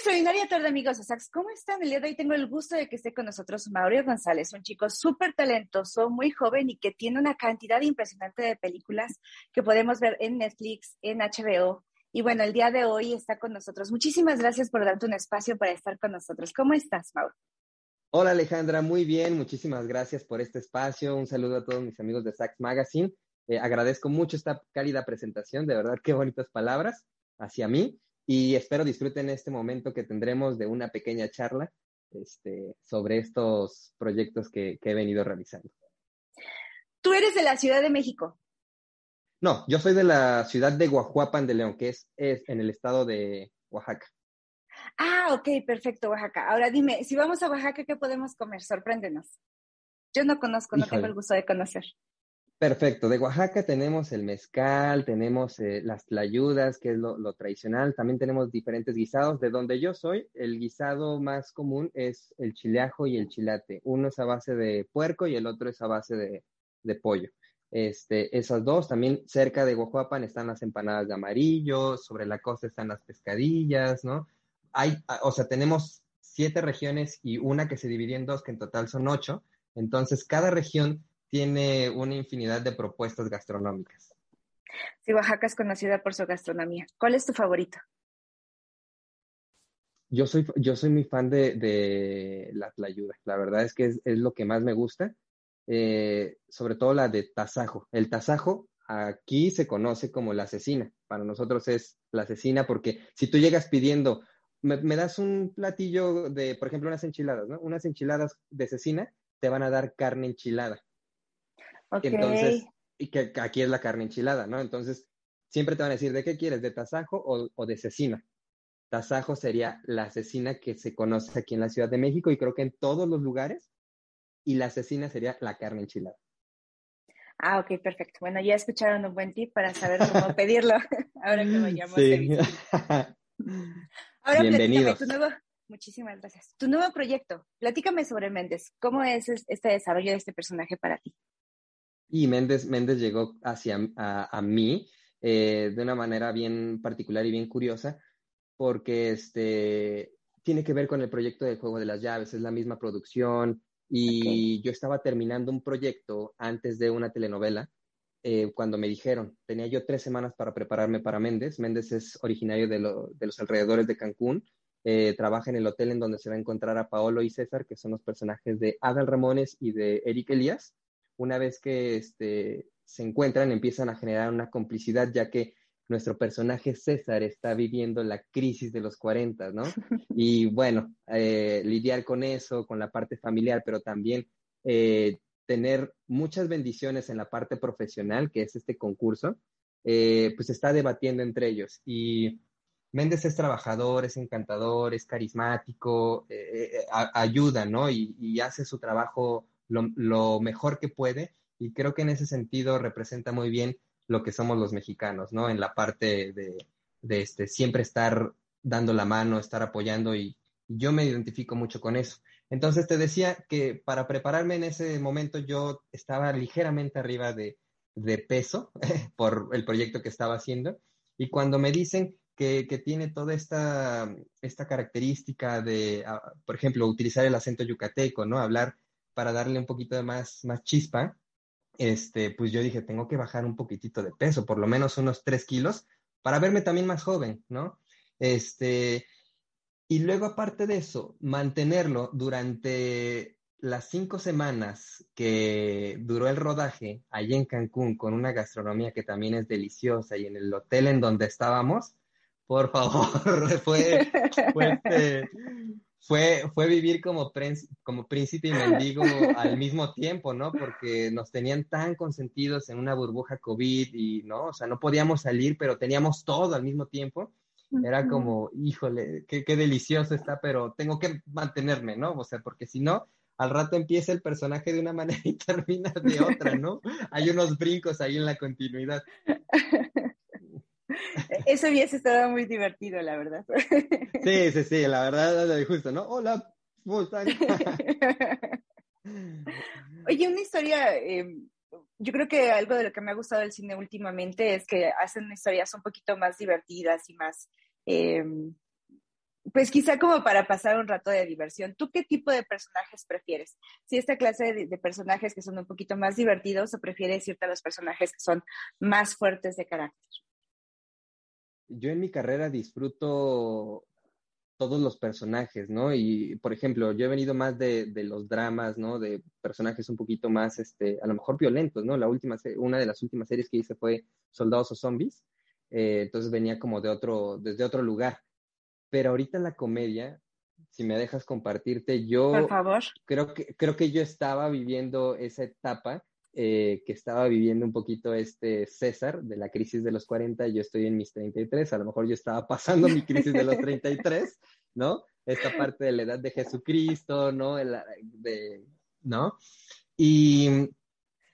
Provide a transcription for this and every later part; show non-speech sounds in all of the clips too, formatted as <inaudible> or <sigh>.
extraordinaria tarde, amigos de Sax. ¿Cómo están? El día de hoy tengo el gusto de que esté con nosotros Mauricio González, un chico súper talentoso, muy joven y que tiene una cantidad impresionante de películas que podemos ver en Netflix, en HBO. Y bueno, el día de hoy está con nosotros. Muchísimas gracias por darte un espacio para estar con nosotros. ¿Cómo estás, Mauro? Hola Alejandra, muy bien, muchísimas gracias por este espacio. Un saludo a todos mis amigos de Sax Magazine. Eh, agradezco mucho esta cálida presentación, de verdad, qué bonitas palabras hacia mí y espero disfruten este momento que tendremos de una pequeña charla este, sobre estos proyectos que, he venido realizando. Tú eres de la Ciudad de México. No, yo soy de la ciudad de Guajuapan de León, que es, en el estado de Oaxaca. Ah, ok, perfecto, Oaxaca. Ahora dime, si vamos a Oaxaca, ¿qué podemos comer? Sorpréndenos. Yo no conozco, no tengo el gusto de conocer. Perfecto. De Oaxaca tenemos el mezcal, tenemos eh, las tlayudas, que es lo, tradicional. También tenemos diferentes guisados. De donde yo soy, el guisado más común es el chileajo y el chilate. Uno es a base de puerco y el otro es a base de, pollo. Este, esas dos, también cerca de Guajuapan están las empanadas de amarillo, sobre la costa están las pescadillas, ¿no? Hay, o sea, tenemos siete regiones y una que se dividió en dos, que en total son ocho. Entonces, cada región tiene una infinidad de propuestas gastronómicas. Sí, Oaxaca es conocida por su gastronomía. ¿Cuál es tu favorito? Yo soy, yo soy muy fan de, la tlayuda. La verdad es que es, lo que más me gusta. Eh, sobre todo la de tasajo. El tasajo aquí se conoce como la asesina. Para nosotros es la asesina porque si tú llegas pidiendo, me, me, das un platillo de, por ejemplo, unas enchiladas, ¿no? Unas enchiladas de cecina, te van a dar carne enchilada. Entonces, y que, aquí es la carne enchilada, ¿no? Entonces, siempre te van a decir, ¿de qué quieres? ¿De tasajo o, de cecina? Tasajo sería la cecina que se conoce aquí en la Ciudad de México y creo que en todos los lugares. Y la cecina sería la carne enchilada. Ah, ok, perfecto. Bueno, ya escucharon un buen tip para saber cómo <laughs> pedirlo <laughs> ahora que vayamos sí. <laughs> Ahora Bienvenidos. Tu nuevo, muchísimas gracias. Tu nuevo proyecto, platícame sobre Méndez. ¿Cómo es este desarrollo de este personaje para ti? Y Méndez, Méndez llegó hacia a, mí eh, de una manera bien particular y bien curiosa, porque este, tiene que ver con el proyecto del juego de las llaves, es la misma producción, y yo estaba terminando un proyecto antes de una telenovela, eh, cuando me dijeron, tenía yo tres semanas para prepararme para Méndez, Méndez es originario de, los alrededores de Cancún, eh, trabaja en el hotel en donde se va a encontrar a Paolo y César, que son los personajes de Adal Ramones y de Eric Elías, una vez que este, se encuentran, empiezan a generar una complicidad, ya que nuestro personaje César está viviendo la crisis de los 40, ¿no? <laughs> Y bueno, eh, lidiar con eso, con la parte familiar, pero también eh, tener muchas bendiciones en la parte profesional, que es este concurso, eh, pues está debatiendo entre ellos. Y Méndez es trabajador, es encantador, es carismático, ayuda, ¿no? y, hace su trabajo lo, mejor que puede y creo que en ese sentido representa muy bien lo que somos los mexicanos, ¿no? En la parte de, este, siempre estar dando la mano, estar apoyando y, yo me identifico mucho con eso. Entonces te decía que para prepararme en ese momento yo estaba ligeramente arriba de, peso <laughs> por el proyecto que estaba haciendo y cuando me dicen que, tiene toda esta, esta característica de, ah, por ejemplo, utilizar el acento yucateco, ¿no? Hablar para darle un poquito de más, más chispa, este, pues yo dije, tengo que bajar un poquitito de peso, por lo menos unos tres kilos, para verme también más joven, ¿no? Este, y luego aparte de eso, mantenerlo durante las cinco semanas que duró el rodaje allí en Cancún con una gastronomía que también es deliciosa y en el hotel en donde estábamos, por favor, <laughs> fue, <laughs> fue, este, fue, fue vivir como, como príncipe y mendigo <laughs> al mismo tiempo, ¿no? Porque nos tenían tan consentidos en una burbuja COVID y, ¿no? O sea, no podíamos salir, pero teníamos todo al mismo tiempo. Era como, híjole, qué, qué delicioso está, pero tengo que mantenerme, ¿no? O sea, porque si no, al rato empieza el personaje de una <laughs> manera y termina de otra, ¿no? Hay unos brincos ahí en la continuidad. <laughs> <laughs> Eso hubiese estado muy divertido, la verdad. <laughs> Sí, sí, sí, la verdad, justo, ¿no? Hola, <laughs> Oye, una historia, em, yo creo que algo de lo que me ha gustado del cine últimamente es que hacen historias un poquito más divertidas y más, em, pues quizá como para pasar un rato de diversión, ¿tú qué tipo de personajes prefieres? Si esta clase de, personajes que son un poquito más divertidos o prefieres irte a los personajes que son más fuertes de carácter? Yo en mi carrera disfruto todos los personajes, ¿no? Y, por ejemplo, yo he venido más de, los dramas, ¿no? De personajes un poquito más, este, a lo mejor violentos, ¿no? La última, una de las últimas series que hice fue Soldados o Zombies, eh, entonces venía como de otro, desde otro lugar pero ahorita la comedia, si me dejas compartirte, yo Por favor. creo que creo que yo estaba viviendo esa etapa eh, que estaba viviendo un poquito este César de la crisis de los 40, yo estoy en mis 33, a lo mejor yo estaba pasando mi crisis de los 33, ¿no? Esta parte de la edad de Jesucristo, ¿no? de, ¿no? Y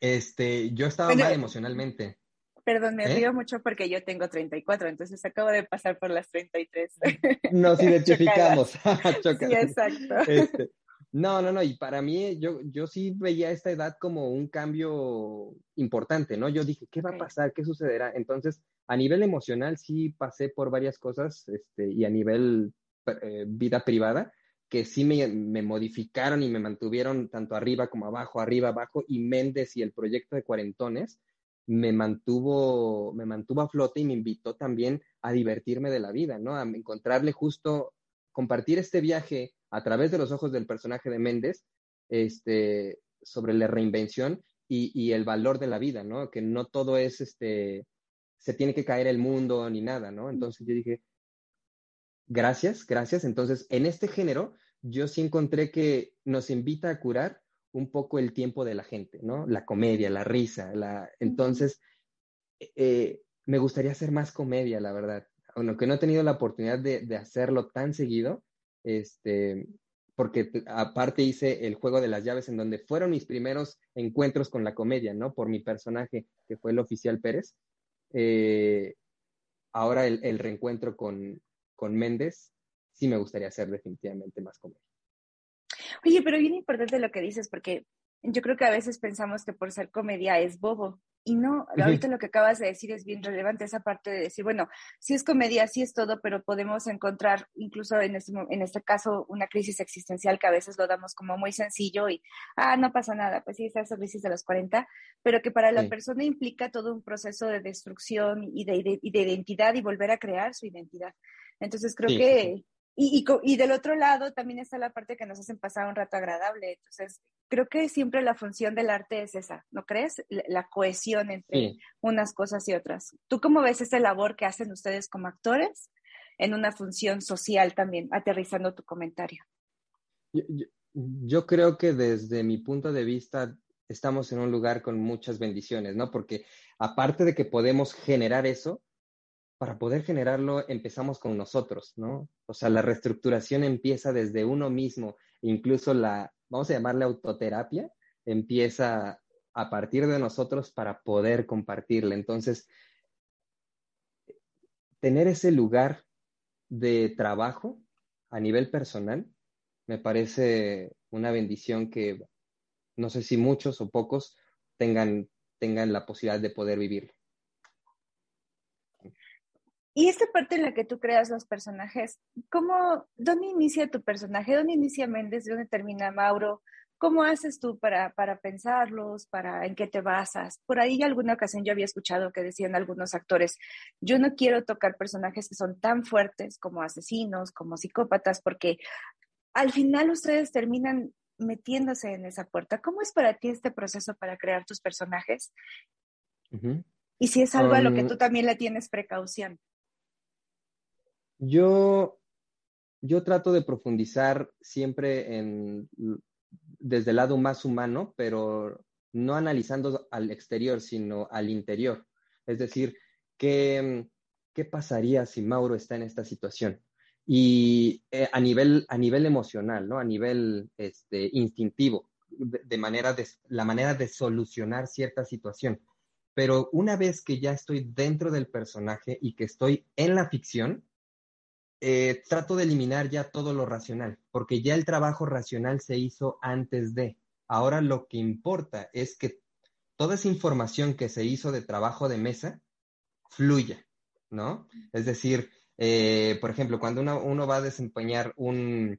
este, yo estaba mal emocionalmente. Perdón, me ¿Eh? río mucho porque yo tengo 34, entonces acabo de pasar por las 33. Nos <laughs> identificamos. <laughs> sí, exacto. Este, no, no, no, y para mí yo, yo sí veía esta edad como un cambio importante, ¿no? Yo dije, ¿qué va a pasar? ¿Qué sucederá? Entonces, a nivel emocional sí pasé por varias cosas este, y a nivel eh, vida privada, que sí me, me, modificaron y me mantuvieron tanto arriba como abajo, arriba, abajo, y Méndez y el proyecto de Cuarentones me mantuvo, me mantuvo a flote y me invitó también a divertirme de la vida, ¿no? A encontrarle justo, compartir este viaje a través de los ojos del personaje de Méndez, este, sobre la reinvención y, el valor de la vida, ¿no? Que no todo es, este, se tiene que caer el mundo ni nada, ¿no? Entonces yo dije, gracias, gracias. Entonces, en este género, yo sí encontré que nos invita a curar un poco el tiempo de la gente, ¿no? La comedia, la risa, la... Entonces, eh, me gustaría hacer más comedia, la verdad. Aunque no he tenido la oportunidad de, hacerlo tan seguido, este, porque aparte hice el juego de las llaves en donde fueron mis primeros encuentros con la comedia, ¿no? Por mi personaje, que fue el oficial Pérez. Eh, ahora el, el reencuentro con, con Méndez, sí me gustaría hacer definitivamente más comedia. Oye, pero bien importante lo que dices, porque yo creo que a veces pensamos que por ser comedia es bobo. Y no, ahorita lo que acabas de decir es bien relevante, esa parte de decir, bueno, sí es comedia, sí es todo, pero podemos encontrar, incluso en este, en este caso, una crisis existencial que a veces lo damos como muy sencillo y, ah, no pasa nada, pues sí, esa crisis de los 40, pero que para la persona implica todo un proceso de destrucción y de, de, identidad y volver a crear su identidad. Entonces creo que y, y, del otro lado también está la parte que nos hacen pasar un rato agradable. Entonces, creo que siempre la función del arte es esa, ¿no crees? La, cohesión entre unas cosas y otras. ¿Tú cómo ves esa labor que hacen ustedes como actores en una función social también, aterrizando tu comentario? Yo, yo creo que desde mi punto de vista estamos en un lugar con muchas bendiciones, ¿no? Porque aparte de que podemos generar eso, para poder generarlo empezamos con nosotros, ¿no? O sea, la reestructuración empieza desde uno mismo, incluso la, vamos a llamarle autoterapia, empieza a partir de nosotros para poder compartirla. Entonces, tener ese lugar de trabajo a nivel personal me parece una bendición que no sé si muchos o pocos tengan, tengan la posibilidad de poder vivir. Y esta parte en la que tú creas los personajes, ¿cómo, dónde inicia tu personaje? ¿Dónde inicia Méndez? ¿Dónde termina Mauro? ¿Cómo haces tú para, para pensarlos? Para, ¿En qué te basas? Por ahí alguna ocasión yo había escuchado que decían algunos actores, yo no quiero tocar personajes que son tan fuertes como asesinos, como psicópatas, porque al final ustedes terminan metiéndose en esa puerta. ¿Cómo es para ti este proceso para crear tus personajes? Y si es algo a lo que tú también le tienes precaución. Yo, yo trato de profundizar siempre en, desde el lado más humano, pero no analizando al exterior, sino al interior. Es decir, ¿qué, qué pasaría si Mauro está en esta situación? Y eh, a, nivel, a nivel emocional, ¿no? A nivel este, instintivo, de, manera de, la manera de solucionar cierta situación. Pero una vez que ya estoy dentro del personaje y que estoy en la ficción, eh, trato de eliminar ya todo lo racional, porque ya el trabajo racional se hizo antes de. Ahora lo que importa es que toda esa información que se hizo de trabajo de mesa fluya, ¿no? Es decir, Eh, por ejemplo, cuando uno, va a desempeñar un,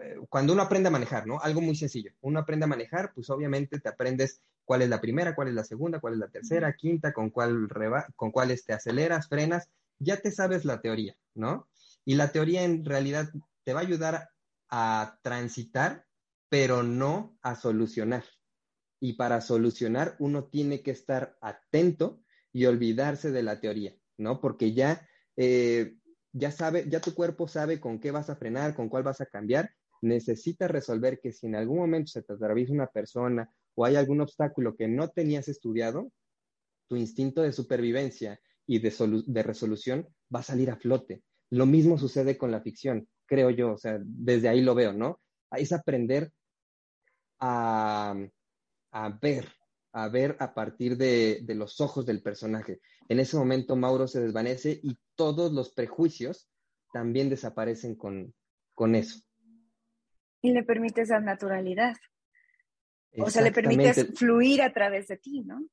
eh, cuando uno aprende a manejar, ¿no? Algo muy sencillo. Uno aprende a manejar, pues obviamente te aprendes cuál es la primera, cuál es la segunda, cuál es la tercera, quinta, con cuál, con cuáles te aceleras, frenas, ya te sabes la teoría, ¿no? Y la teoría en realidad te va a ayudar a transitar, pero no a solucionar. Y para solucionar uno tiene que estar atento y olvidarse de la teoría, ¿no? Porque ya, eh, ya sabe, ya tu cuerpo sabe con qué vas a frenar, con cuál vas a cambiar. Necesitas resolver que si en algún momento se te atraviesa una persona o hay algún obstáculo que no tenías estudiado, tu instinto de supervivencia y de, de resolución va a salir a flote. Lo mismo sucede con la ficción, creo yo, o sea, desde ahí lo veo, ¿no? Es aprender a, a ver, a ver a partir de, los ojos del personaje. En ese momento Mauro se desvanece y todos los prejuicios también desaparecen con, con eso. Y le permite esa naturalidad. O sea, le permites fluir a través de ti, ¿no?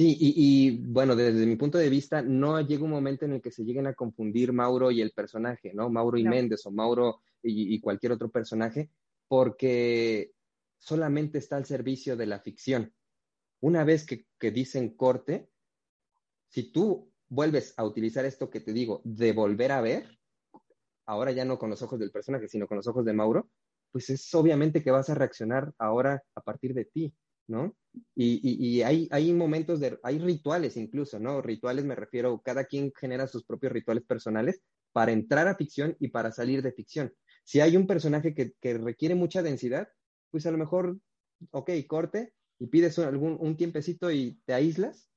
Sí, y, bueno, desde mi punto de vista, no llega un momento en el que se lleguen a confundir Mauro y el personaje, ¿no? Mauro y Méndez o Mauro y, cualquier otro personaje, porque solamente está al servicio de la ficción. Una vez que, dicen corte, si tú vuelves a utilizar esto que te digo, de volver a ver, ahora ya no con los ojos del personaje, sino con los ojos de Mauro, pues es obviamente que vas a reaccionar ahora a partir de ti, ¿no? Y, hay, hay momentos de, hay rituales incluso, ¿no? Rituales me refiero, cada quien genera sus propios rituales personales para entrar a ficción y para salir de ficción. Si hay un personaje que, que requiere mucha densidad, pues a lo mejor, ok, corte y pides un, algún, un tiempecito y te aíslas,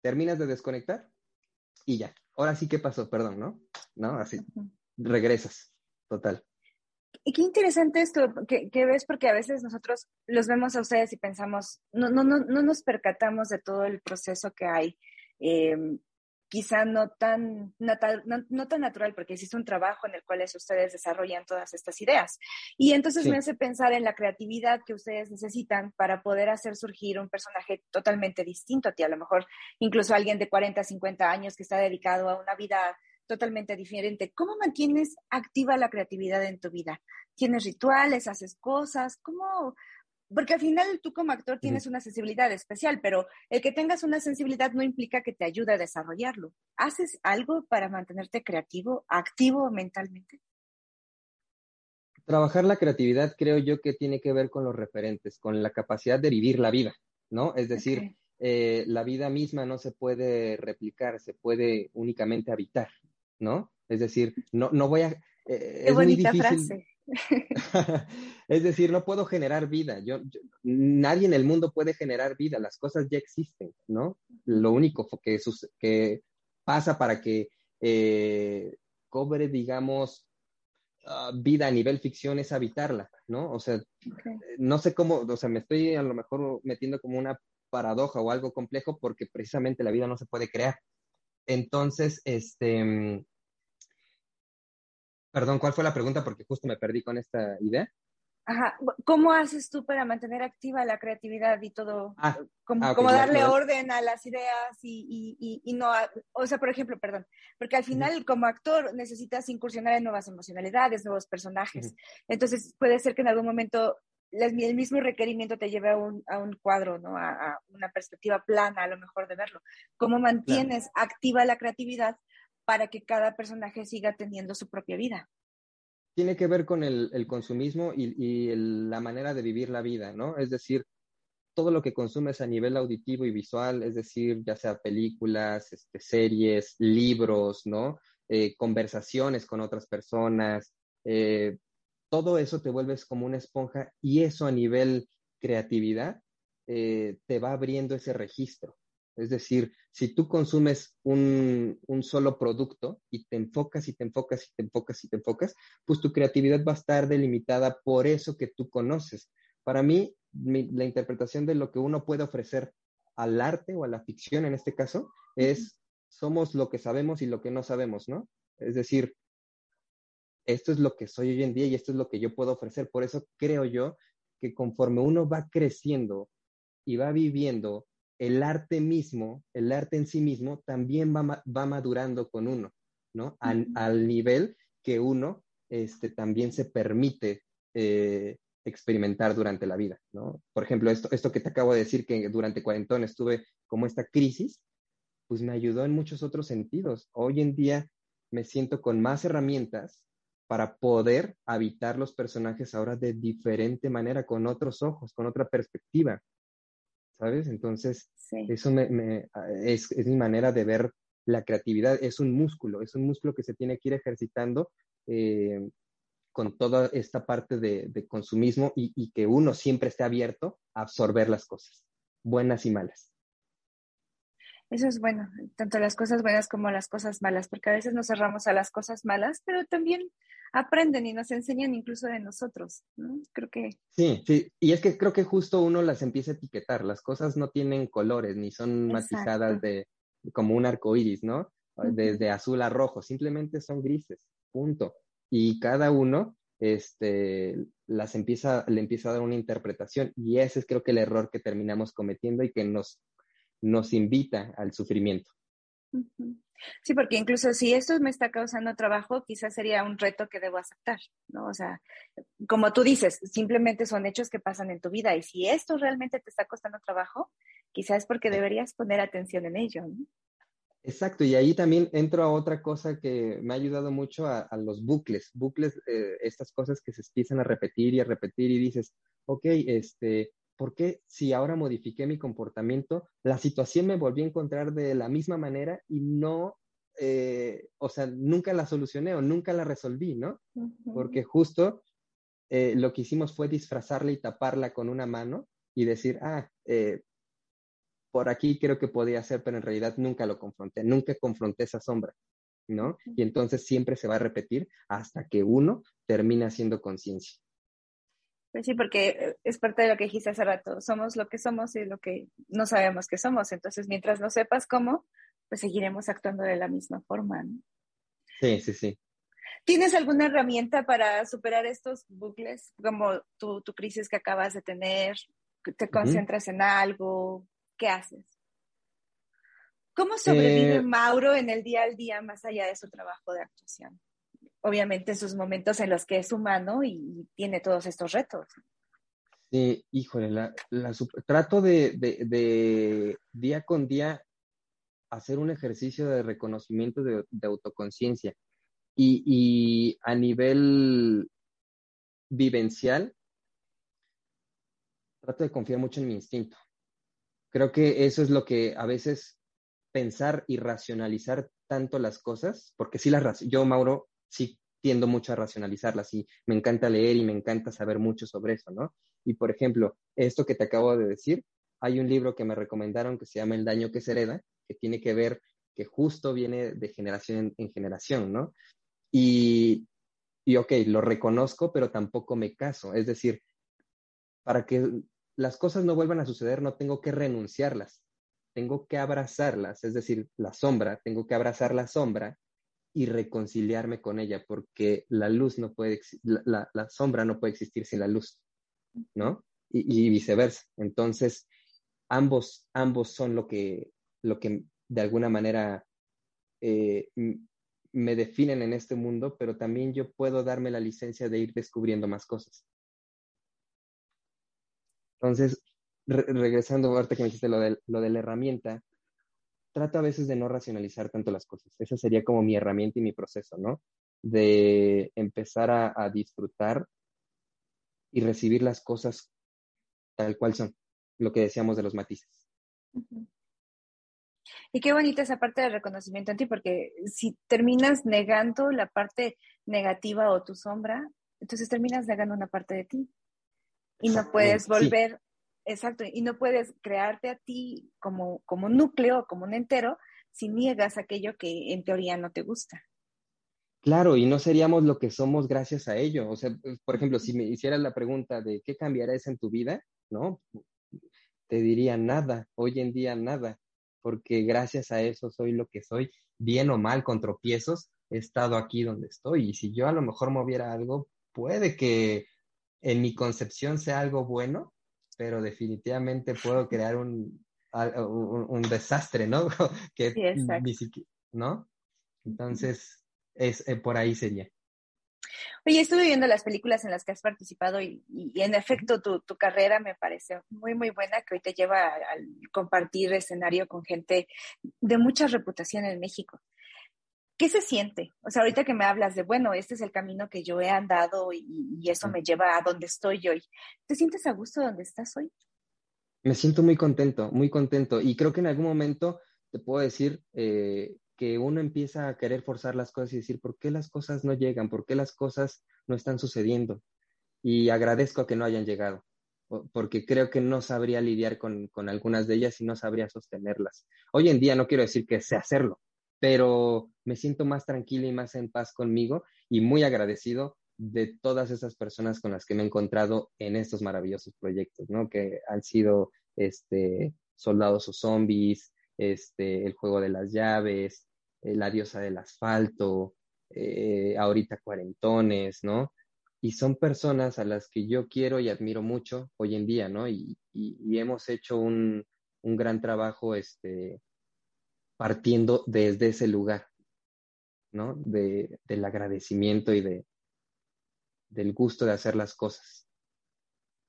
terminas de desconectar y ya. Ahora sí, ¿qué pasó? Perdón, ¿no? ¿No? Así, regresas, total. Y qué interesante esto que, que, ves, porque a veces nosotros los vemos a ustedes y pensamos, no, no, no, no nos percatamos de todo el proceso que hay eh, quizá no tan, no, tan natural, porque existe un trabajo en el cual ustedes desarrollan todas estas ideas. Y entonces me hace pensar en la creatividad que ustedes necesitan para poder hacer surgir un personaje totalmente distinto a ti, a lo mejor incluso alguien de 40, 50 años que está dedicado a una vida totalmente diferente. ¿Cómo mantienes activa la creatividad en tu vida? ¿Tienes rituales? ¿Haces cosas? ¿Cómo, porque al final tú como actor tienes una sensibilidad especial, pero el que tengas una sensibilidad no implica que te ayude a desarrollarlo. ¿Haces algo para mantenerte creativo, activo mentalmente? Trabajar la creatividad creo yo que tiene que ver con los referentes, con la capacidad de vivir la vida, ¿no? Es decir, eh, la vida misma no se puede replicar, se puede únicamente habitar, ¿no? Es decir, no, no voy a... Eh, Qué bonita frase. <laughs> es decir, no puedo generar vida. Yo, nadie en el mundo puede generar vida. Las cosas ya existen, ¿no? Lo único que, que pasa para que eh, cobre, digamos, ah, vida a nivel ficción es habitarla, ¿no? O sea, no sé cómo, o sea, me estoy a lo mejor metiendo como una paradoja o algo complejo porque precisamente la vida no se puede crear. Entonces, este, Perdón, ¿cuál fue la pregunta? Porque justo me perdí con esta idea. Ajá. ¿Cómo haces tú para mantener activa la creatividad y todo? Ah, como, ah, darle orden a las ideas y, y, no, o sea, por ejemplo, perdón, porque al final como actor necesitas incursionar en nuevas emocionalidades, nuevos personajes. Entonces puede ser que en algún momento el mismo requerimiento te lleve a un, a un cuadro, ¿no? A, una perspectiva plana, a lo mejor de verlo. ¿Cómo mantienes activa la creatividad para que cada personaje siga teniendo su propia vida. Tiene que ver con el, consumismo y, la manera de vivir la vida, ¿no? Es decir, todo lo que consumes a nivel auditivo y visual, es decir, ya sea películas, este, series, libros, ¿no? Eh, conversaciones con otras personas, eh, todo eso te vuelves como una esponja y eso a nivel creatividad eh, te va abriendo ese registro. Es decir, si tú consumes un, solo producto y te enfocas y te enfocas y te enfocas y te enfocas, pues tu creatividad va a estar delimitada por eso que tú conoces. Para mí, la interpretación de lo que uno puede ofrecer al arte o a la ficción en este caso es somos lo que sabemos y lo que no sabemos, ¿no? Es decir, esto es lo que soy hoy en día y esto es lo que yo puedo ofrecer. Por eso creo yo que conforme uno va creciendo y va viviendo el arte mismo, el arte en sí mismo, también va, va madurando con uno. ¿no? Al, nivel que uno este, también se permite eh, experimentar durante la vida, ¿no? Por ejemplo, esto, esto que te acabo de decir, que durante cuarentón estuve como esta crisis, pues me ayudó en muchos otros sentidos. Hoy en día me siento con más herramientas para poder habitar los personajes ahora de diferente manera, con otros ojos, con otra perspectiva. ¿Sabes? Entonces, eso me, es, mi manera de ver la creatividad. Es un músculo, es un músculo que se tiene que ir ejercitando eh, con toda esta parte de, consumismo y, que uno siempre esté abierto a absorber las cosas, buenas y malas. Eso es bueno, tanto las cosas buenas como las cosas malas, porque a veces nos cerramos a las cosas malas, pero también aprenden y nos enseñan incluso de nosotros, ¿no? Creo que... Sí, sí, y es que creo que justo uno las empieza a etiquetar, las cosas no tienen colores, ni son matizadas de como un arco iris, ¿no? Desde azul a rojo, simplemente son grises, punto y cada uno este, las empieza, le empieza a dar una interpretación y ese es creo que el error que terminamos cometiendo y que nos, nos invita al sufrimiento. Sí, porque incluso si esto me está causando trabajo, quizás sería un reto que debo aceptar, ¿no? O sea, como tú dices, simplemente son hechos que pasan en tu vida y si esto realmente te está costando trabajo, quizás es porque deberías poner atención en ello, ¿no? Exacto, y ahí también entro a otra cosa que me ha ayudado mucho a, los bucles, bucles, eh, estas cosas que se empiezan a repetir y a repetir y dices, ok, este, ¿por qué si ahora modifiqué mi comportamiento, la situación me volvió a encontrar de la misma manera y no, eh, o sea, nunca la solucioné o nunca la resolví, ¿no? Porque justo eh, lo que hicimos fue disfrazarla y taparla con una mano y decir, ah, eh, por aquí creo que podía ser, pero en realidad nunca lo confronté, nunca confronté esa sombra, ¿no? Y entonces siempre se va a repetir hasta que uno termina haciendo conciencia. Pues sí, porque eh, es parte de lo que dijiste hace rato, somos lo que somos y lo que no sabemos que somos, entonces mientras no sepas cómo, pues seguiremos actuando de la misma forma, ¿no? Sí, sí, sí. ¿Tienes alguna herramienta para superar estos bucles, como tu, tu crisis que acabas de tener? ¿Te concentras en algo? ¿qué haces? ¿Cómo sobrevive eh, Mauro en el día al día más allá de su trabajo de actuación? Obviamente en sus momentos en los que es humano y tiene todos estos retos. Sí, híjole, la, trato de, día con día hacer un ejercicio de reconocimiento de, autoconciencia y, y, a nivel vivencial, trato de confiar mucho en mi instinto. Creo que eso es lo que a veces pensar y racionalizar tanto las cosas, porque sí las yo, Mauro, sí tiendo mucho a racionalizarlas y me encanta leer y me encanta saber mucho sobre eso, ¿no? Y por ejemplo, esto que te acabo de decir, hay un libro que me recomendaron que se llama El daño que se hereda, que tiene que ver que justo viene de generación en, generación, ¿no? Y, y ok, lo reconozco, pero tampoco me caso. Es decir, para que las cosas no vuelvan a suceder, no tengo que renunciarlas, tengo que abrazarlas, es decir, la sombra, tengo que abrazar la sombra y reconciliarme con ella, porque la luz no puede, la, la sombra no puede existir sin la luz, ¿no? Y, viceversa. Entonces, ambos, ambos son lo que, lo que de alguna manera eh, me definen en este mundo, pero también yo puedo darme la licencia de ir descubriendo más cosas. Entonces, regresando, ahorita que me dijiste lo de, lo de la herramienta, trato a veces de no racionalizar tanto las cosas. Esa sería como mi herramienta y mi proceso, ¿no? De empezar a, disfrutar y recibir las cosas tal cual son, lo que decíamos de los matices. Y qué bonita esa parte del reconocimiento en ti, porque si terminas negando la parte negativa o tu sombra, entonces terminas negando una parte de ti y no puedes volver, exacto, y no puedes crearte a ti como, como núcleo, como un entero, si niegas aquello que en teoría no te gusta. Claro, y no seríamos lo que somos gracias a ello. O sea, pues, por ejemplo, si me hicieras la pregunta de qué cambiarás en tu vida, ¿no? Te diría nada, hoy en día nada, porque gracias a eso soy lo que soy, bien o mal, con tropiezos, he estado aquí donde estoy. Y si yo a lo mejor moviera algo, puede que en mi concepción sea algo bueno, pero definitivamente puedo crear un, un, desastre, ¿no? <laughs> que sí, ¿no? Entonces, es, eh, por ahí sería. Oye, estuve viendo las películas en las que has participado y, en efecto tu, carrera me parece muy, muy buena, que hoy te lleva a, compartir escenario con gente de mucha reputación en México. ¿Qué se siente? O sea, ahorita que me hablas de, bueno, este es el camino que yo he andado y, eso me lleva a donde estoy hoy. ¿Te sientes a gusto donde estás hoy? Me siento muy contento, muy contento. Y creo que en algún momento te puedo decir eh, que uno empieza a querer forzar las cosas y decir, ¿por qué las cosas no llegan? ¿Por qué las cosas no están sucediendo? Y agradezco que no hayan llegado, porque creo que no sabría lidiar con, con algunas de ellas y no sabría sostenerlas. Hoy en día no quiero decir que sé hacerlo, pero me siento más tranquila y más en paz conmigo y muy agradecido de todas esas personas con las que me he encontrado en estos maravillosos proyectos, ¿no? Que han sido este, Soldados o Zombies, este, El Juego de las Llaves, eh, la diosa del asfalto, eh, ahorita cuarentones, ¿no? Y son personas a las que yo quiero y admiro mucho hoy en día, ¿no? Y, hemos hecho un, gran trabajo este, partiendo desde ese lugar, ¿no? De, del agradecimiento y de, del gusto de hacer las cosas.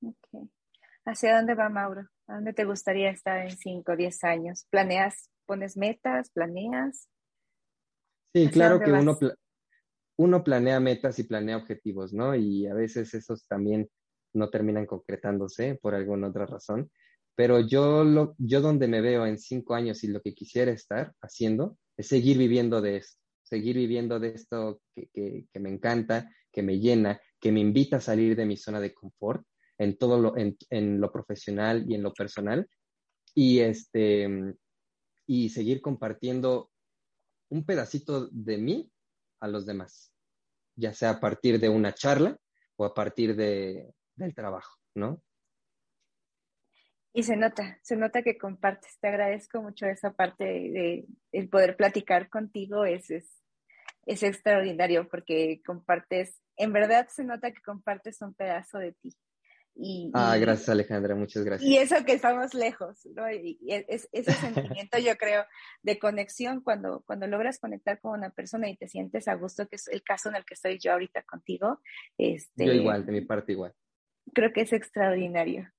Okay. ¿Hacia dónde va Mauro? ¿A dónde te gustaría estar en 5 o 10 años? ¿Planeas, pones metas, planeas? Sí, claro que uno, uno planea metas y planea objetivos, ¿no? Y a veces esos también no terminan concretándose por alguna otra razón. Pero yo, lo, yo donde me veo en cinco años y lo que quisiera estar haciendo es seguir viviendo de esto, seguir viviendo de esto que, que, me encanta, que me llena, que me invita a salir de mi zona de confort en todo lo, en, en lo profesional y en lo personal. Y este y seguir compartiendo un pedacito de mí a los demás, ya sea a partir de una charla o a partir de, del trabajo, ¿no? Y se nota, se nota que compartes. Te agradezco mucho esa parte de, el poder platicar contigo. Es, es, es extraordinario porque compartes, en verdad se nota que compartes un pedazo de ti. Y, ah, gracias Alejandra, muchas gracias. Y eso que estamos lejos, ¿no? Y es, ese sentimiento yo creo de conexión cuando, cuando logras conectar con una persona y te sientes a gusto, que es el caso en el que estoy yo ahorita contigo. Este, yo igual, de mi parte igual. Creo que es extraordinario.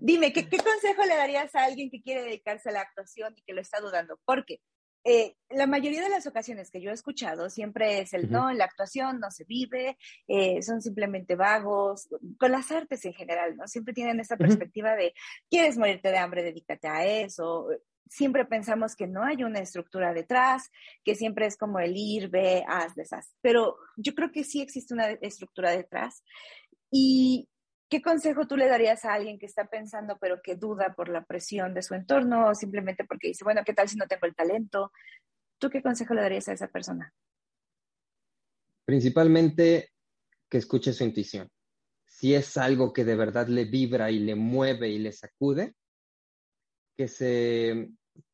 Dime, ¿qué, ¿qué consejo le darías a alguien que quiere dedicarse a la actuación y que lo está dudando? Porque eh, la mayoría de las ocasiones que yo he escuchado siempre es el no, la actuación no se vive, eh, son simplemente vagos, con las artes en general, ¿no? Siempre tienen esa perspectiva de, quieres morirte de hambre, dedícate a eso. Siempre pensamos que no hay una estructura detrás, que siempre es como el ir, ve, haz, deshaz. Pero yo creo que sí existe una estructura detrás. Y ¿Qué consejo tú le darías a alguien que está pensando pero que duda por la presión de su entorno o simplemente porque dice, bueno, ¿qué tal si no tengo el talento? ¿Tú qué consejo le darías a esa persona? Principalmente que escuche su intuición. Si es algo que de verdad le vibra y le mueve y le sacude, que se,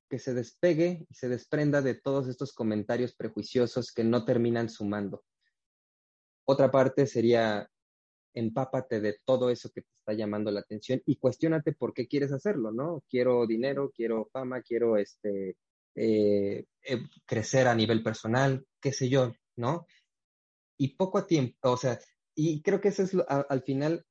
que se despegue y se desprenda de todos estos comentarios prejuiciosos que no terminan sumando. Otra parte sería empápate de todo eso que te está llamando la atención y cuestionate por qué quieres hacerlo, ¿no? Quiero dinero, quiero fama, quiero este, eh, eh, crecer a nivel personal, qué sé yo, ¿no? Y poco a tiempo, o sea, y creo que ese es al final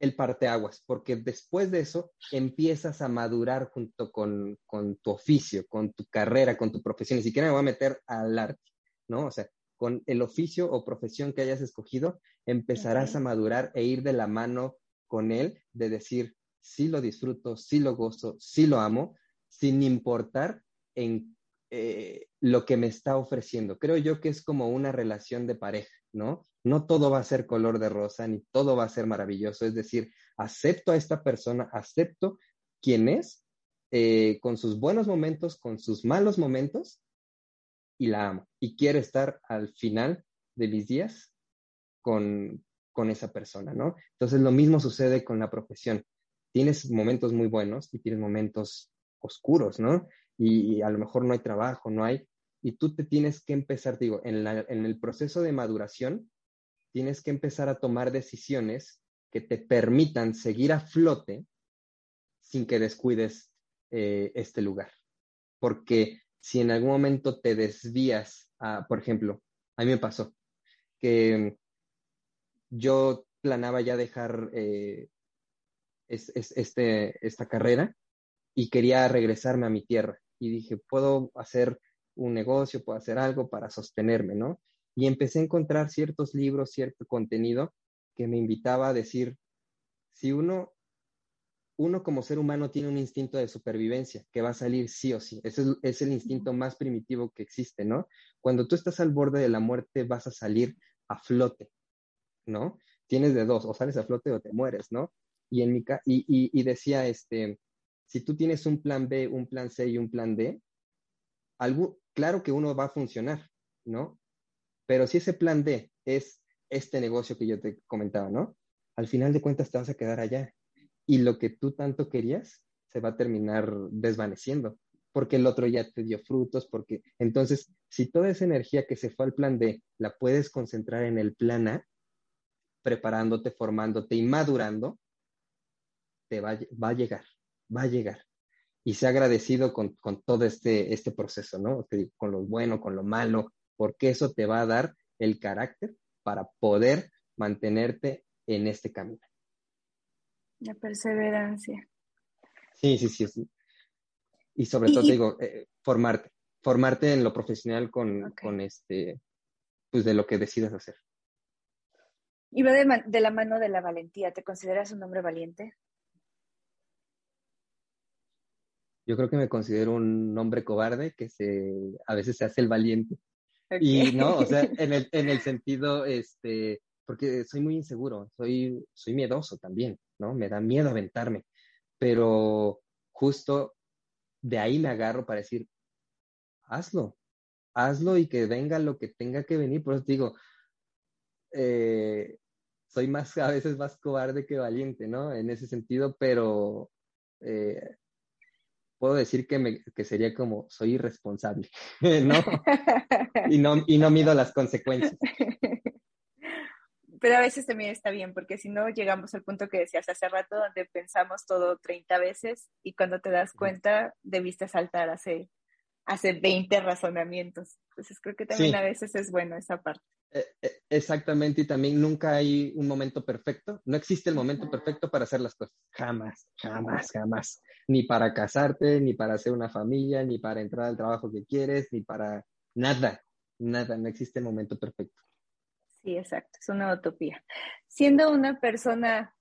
el parteaguas, porque después de eso empiezas a madurar junto con, con tu oficio, con tu carrera, con tu profesión. Ni siquiera me voy a meter al arte, ¿no? O sea, con el oficio o profesión que hayas escogido, empezarás a madurar e ir de la mano con él, de decir, sí lo disfruto, sí lo gozo, sí lo amo, sin importar en eh, lo que me está ofreciendo. Creo yo que es como una relación de pareja, ¿no? No todo va a ser color de rosa, ni todo va a ser maravilloso. Es decir, acepto a esta persona, acepto quién es, eh, con sus buenos momentos, con sus malos momentos, y la amo. Y quiero estar al final de mis días con, con esa persona, ¿no? Entonces lo mismo sucede con la profesión. Tienes momentos muy buenos y tienes momentos oscuros, ¿no? Y, a lo mejor no hay trabajo, no hay, y tú te tienes que empezar, digo, en, el proceso de maduración, tienes que empezar a tomar decisiones que te permitan seguir a flote sin que descuides eh, este lugar. Porque si en algún momento te desvías por ejemplo, a mí me pasó que yo planaba ya dejar eh, este, esta carrera y quería regresarme a mi tierra. Y dije, puedo hacer un negocio, puedo hacer algo para sostenerme, ¿no? Y empecé a encontrar ciertos libros, cierto contenido que me invitaba a decir, si uno, uno como ser humano tiene un instinto de supervivencia que va a salir sí o sí, ese es, es el instinto más primitivo que existe, ¿no? Cuando tú estás al borde de la muerte vas a salir a flote, ¿no? Tienes de dos, o sales a flote o te mueres, ¿no? Y, en mi y, y, decía, este, si tú tienes un plan B, un plan C y un plan D, algo, claro que uno va a funcionar, ¿no? Pero si ese plan D es este negocio que yo te comentaba, ¿no? Al final de cuentas te vas a quedar allá. Y lo que tú tanto querías se va a terminar desvaneciendo, porque el otro ya te dio frutos, porque entonces, si toda esa energía que se fue al plan D la puedes concentrar en el plan A, preparándote, formándote y madurando, te va, va a llegar, va a llegar. Y sea agradecido con, con todo este, este proceso, ¿no? Con lo bueno, con lo malo, porque eso te va a dar el carácter para poder mantenerte en este camino. La perseverancia. Sí, sí, sí. sí. Y sobre todo, digo, eh, formarte, formarte en lo profesional con, con este, pues de lo que decidas hacer. Y va de, de, la mano de la valentía. ¿Te consideras un hombre valiente? Yo creo que me considero un hombre cobarde que se, a veces se hace el valiente. Y no, o sea, <laughs> en el, en el sentido, este, porque soy muy inseguro, soy, soy miedoso también, ¿no? Me da miedo aventarme, pero justo de ahí me agarro para decir, hazlo, hazlo y que venga lo que tenga que venir. Por eso digo, eh, soy más, <laughs> a veces más cobarde que valiente, ¿no? En ese sentido, pero eh, puedo decir que, me, que sería como, soy irresponsable, <laughs> ¿no? <laughs> y ¿no? Y no mido las consecuencias. Pero a veces también está bien, porque si no llegamos al punto que decías hace rato, donde pensamos todo 30 veces y cuando te das cuenta debiste saltar hace, hace 20 razonamientos. Entonces creo que también a veces es bueno esa parte. E, e, exactamente, y también nunca hay un momento perfecto. No existe el momento perfecto para hacer las cosas. Jamás, jamás, jamás. Ni para casarte, ni para hacer una familia, ni para entrar al trabajo que quieres, ni para nada, nada. No existe el momento perfecto. Sí, exacto. Es una utopía. Siendo una persona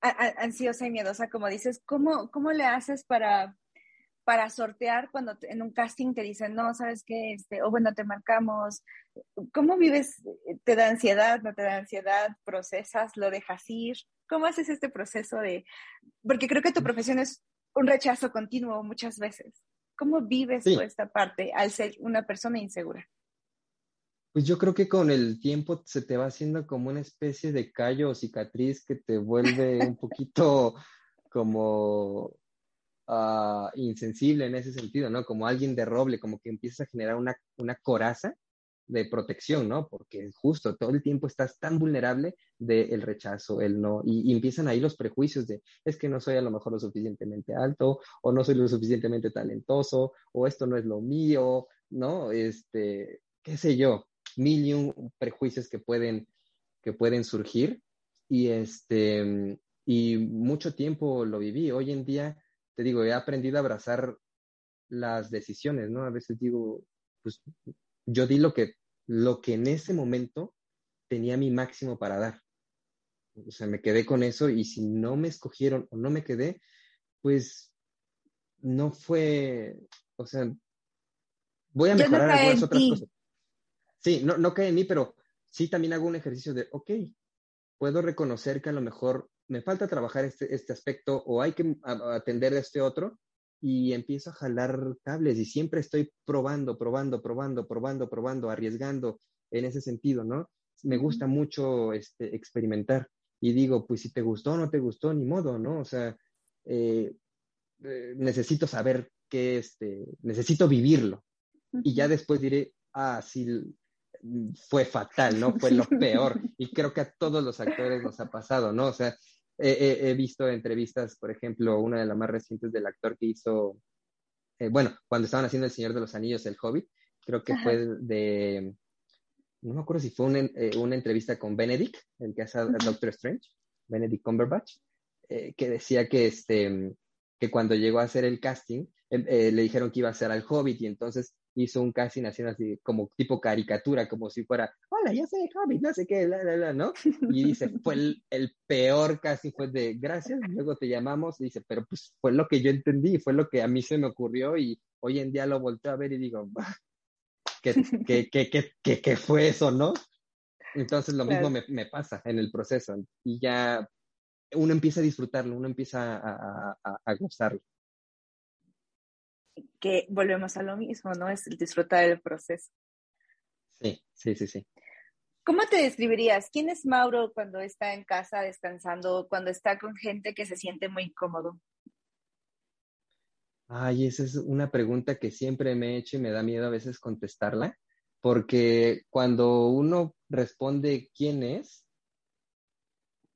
ansiosa y miedosa, como dices, ¿cómo, cómo le haces para para sortear cuando en un casting te dicen, no, ¿sabes qué? Este, o bueno, te marcamos. ¿Cómo vives? ¿Te da ansiedad? ¿No te da ansiedad? ¿Procesas? ¿Lo dejas ir? ¿Cómo haces este proceso de...? Porque creo que tu profesión es un rechazo continuo muchas veces. ¿Cómo vives esta parte al ser una persona insegura? Pues yo creo que con el tiempo se te va haciendo como una especie de callo o cicatriz que te vuelve un poquito como Ah, insensible en ese sentido, ¿no? Como alguien de roble, como que empiezas a generar una, una coraza de protección, ¿no? Porque justo todo el tiempo estás tan vulnerable del rechazo, el no, y, empiezan ahí los prejuicios de, es que no soy a lo mejor lo suficientemente alto, o no soy lo suficientemente talentoso, o esto no es lo mío, ¿no? Este, qué sé yo, mil y un prejuicios que pueden, que pueden surgir, y este, y mucho tiempo lo viví. Hoy en día te digo, he aprendido a abrazar las decisiones, ¿no? A veces digo, pues yo di lo que, lo que en ese momento tenía mi máximo para dar. O sea, me quedé con eso y si no me escogieron o no me quedé, pues no fue, o sea, voy a mejorar algunas otras cosas. Sí, no, no cae en mí, pero sí también hago un ejercicio de, ok, puedo reconocer que a lo mejor me falta trabajar este, este aspecto o hay que atender este otro y empiezo a jalar cables y siempre estoy probando, probando, probando, probando, probando, arriesgando en ese sentido, ¿no? Me gusta mucho este, experimentar y digo, pues si te gustó o no te gustó, ni modo, ¿no? O sea, eh, eh, necesito saber qué, este, necesito vivirlo y ya después diré, ah, sí, fue fatal, ¿no? Fue lo <laughs> peor. Y creo que a todos los actores nos ha pasado, ¿no? O sea, he, visto entrevistas, por ejemplo, una de las más recientes del actor que hizo, eh, bueno, cuando estaban haciendo El Señor de los Anillos, El Hobbit, creo que fue de, no me acuerdo si fue una, eh, una entrevista con Benedict, el que hace a, Doctor Strange, Benedict Cumberbatch, eh, que decía que, este, que cuando llegó a hacer el casting, le dijeron que iba a ser al Hobbit y entonces hizo un casting así, así como tipo caricatura, como si fuera, hola, ya soy Hobbit, no sé qué, la, la, la, ¿no? Y dice, fue el, el, peor casting, fue de, gracias, luego te llamamos, y dice, pero pues fue lo que yo entendí, fue lo que a mí se me ocurrió y hoy en día lo volteo a ver y digo, ¿qué, qué, qué, qué, qué fue eso, no? Entonces lo mismo me, me, pasa en el proceso y ya uno empieza a disfrutarlo, uno empieza a, a, a gozarlo que volvemos a lo mismo, ¿no? Es el disfrutar del proceso. Sí, sí, sí, sí. ¿Cómo te describirías? ¿Quién es Mauro cuando está en casa descansando, cuando está con gente que se siente muy cómodo? Ay, esa es una pregunta que siempre me he hecho y me da miedo a veces contestarla, porque cuando uno responde quién es,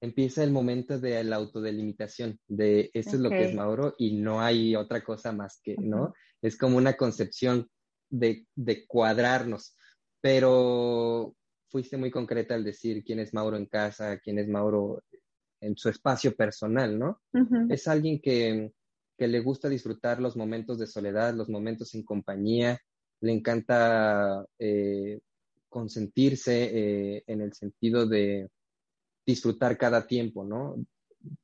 empieza el momento de la autodelimitación, de esto es lo que es Mauro y no hay otra cosa más que, ¿no? Es como una concepción de, de, cuadrarnos, pero fuiste muy concreta al decir quién es Mauro en casa, quién es Mauro en su espacio personal, ¿no? Es alguien que, que le gusta disfrutar los momentos de soledad, los momentos en compañía, le encanta eh, consentirse eh, en el sentido de disfrutar cada tiempo, ¿no?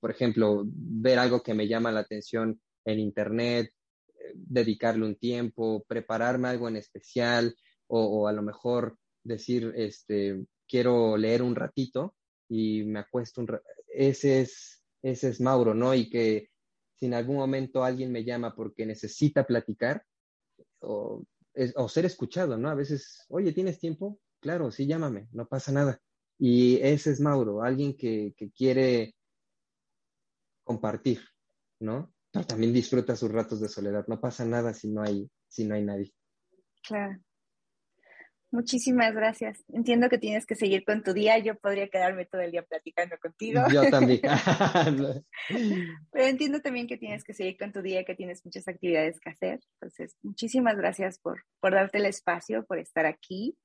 Por ejemplo, ver algo que me llama la atención en Internet, eh, dedicarle un tiempo, prepararme algo en especial o, a lo mejor decir, este, quiero leer un ratito y me acuesto un ratito. Ese es, ese es Mauro, ¿no? Y que si en algún momento alguien me llama porque necesita platicar o, o ser escuchado, ¿no? A veces, oye, ¿tienes tiempo? Claro, sí, llámame, no pasa nada. Y ese es Mauro, alguien que, que quiere compartir, ¿no? Pero también disfruta sus ratos de soledad. No pasa nada si no hay, si no hay nadie. Claro. Muchísimas gracias. Entiendo que tienes que seguir con tu día. Yo podría quedarme todo el día platicando contigo. Yo también. <laughs> Pero entiendo también que tienes que seguir con tu día, que tienes muchas actividades que hacer. Entonces, muchísimas gracias por, por darte el espacio, por estar aquí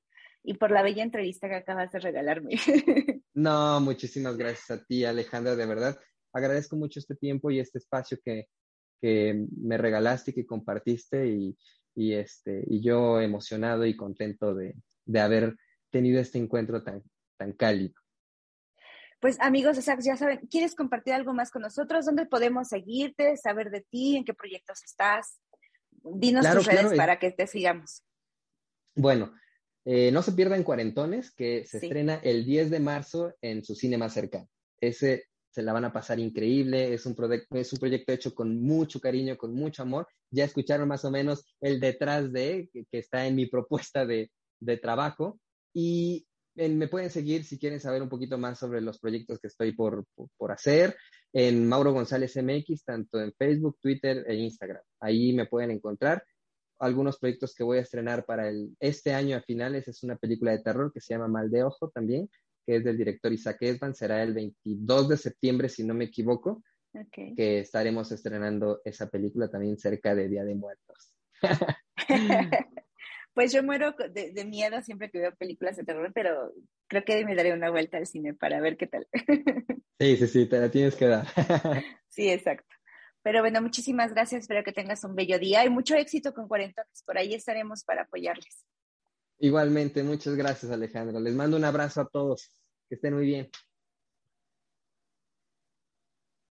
y por la bella entrevista que acabas de regalarme. <laughs> No, muchísimas gracias a ti, Alejandra, de verdad. Agradezco mucho este tiempo y este espacio que, que me regalaste y que compartiste y, y, este, y yo emocionado y contento de, de haber tenido este encuentro tan, tan cálido. Pues amigos, ya saben, ¿quieres compartir algo más con nosotros? ¿Dónde podemos seguirte, saber de ti, en qué proyectos estás? Dinos tus redes para que te sigamos. Bueno, eh, no se pierdan Cuarentones, que se estrena el 10 de marzo en su cine más cercano. Ese se la van a pasar increíble, es un, es un proyecto hecho con mucho cariño, con mucho amor. Ya escucharon más o menos el detrás de, que, está en mi propuesta de, de trabajo. Y me pueden seguir si quieren saber un poquito más sobre los proyectos que estoy por, por, por, hacer en Mauro González MX, tanto en Facebook, Twitter e Instagram. Ahí me pueden encontrar algunos proyectos que voy a estrenar para el, este año a finales. Es una película de terror que se llama Mal de Ojo también, que es del director Isaac Esban. Será el 22 de septiembre, si no me equivoco, que estaremos estrenando esa película también cerca de Día de Muertos. <laughs> pues yo muero de, de, miedo siempre que veo películas de terror, pero creo que me daré una vuelta al cine para ver qué tal. <laughs> sí, sí, sí, te la tienes que dar. sí, exacto. Pero bueno, muchísimas gracias. Espero que tengas un bello día y mucho éxito con Cuarentones. Por ahí estaremos para apoyarles. Igualmente, muchas gracias, Alejandro. Les mando un abrazo a todos. Que estén muy bien.